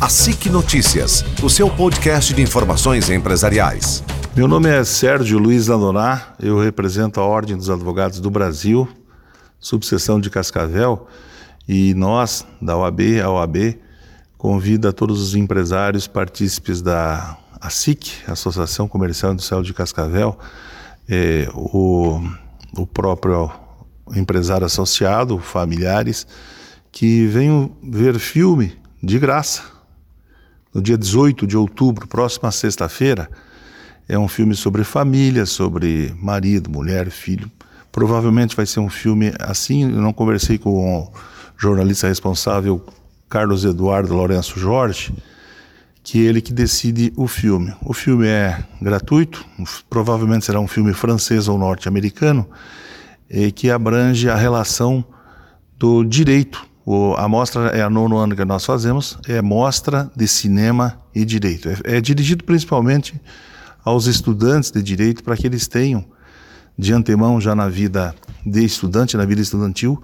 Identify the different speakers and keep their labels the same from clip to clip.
Speaker 1: A SIC Notícias, o seu podcast de informações empresariais.
Speaker 2: Meu nome é Sérgio Luiz Landoná, eu represento a Ordem dos Advogados do Brasil, subseção de Cascavel, e nós, da OAB, a OAB, convida todos os empresários partícipes da ASIC, Associação Comercial Industrial de Cascavel, eh, o, o próprio empresário associado, familiares, que venham ver filme de graça no dia 18 de outubro, próxima sexta-feira. É um filme sobre família, sobre marido, mulher, filho. Provavelmente vai ser um filme assim. Eu não conversei com o jornalista responsável, Carlos Eduardo Lourenço Jorge, que é ele que decide o filme. O filme é gratuito, provavelmente será um filme francês ou norte-americano, que abrange a relação do direito o, a mostra é a nono ano que nós fazemos, é mostra de cinema e direito. É, é dirigido principalmente aos estudantes de direito para que eles tenham, de antemão, já na vida de estudante, na vida estudantil,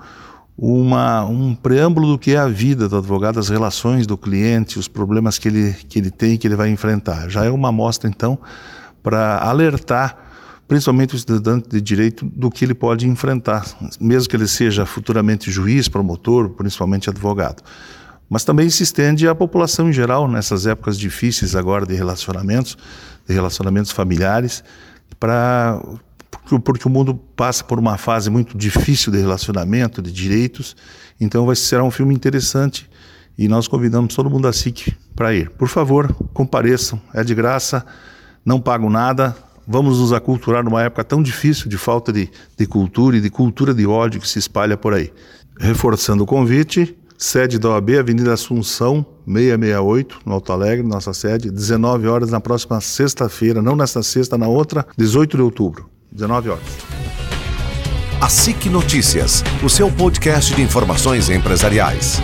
Speaker 2: uma, um preâmbulo do que é a vida do advogado, as relações do cliente, os problemas que ele, que ele tem, que ele vai enfrentar. Já é uma mostra, então, para alertar principalmente o estudante de direito, do que ele pode enfrentar, mesmo que ele seja futuramente juiz, promotor, principalmente advogado. Mas também se estende à população em geral, nessas épocas difíceis agora de relacionamentos, de relacionamentos familiares, para porque o mundo passa por uma fase muito difícil de relacionamento, de direitos, então vai ser um filme interessante e nós convidamos todo mundo da SIC para ir. Por favor, compareçam, é de graça, não pagam nada, vamos nos aculturar numa época tão difícil de falta de, de cultura e de cultura de ódio que se espalha por aí. Reforçando o convite, sede da OAB, Avenida Assunção, 668, no Alto Alegre, nossa sede, 19 horas na próxima sexta-feira, não nesta sexta, na outra, 18 de outubro, 19 horas.
Speaker 1: A SIC Notícias, o seu podcast de informações empresariais.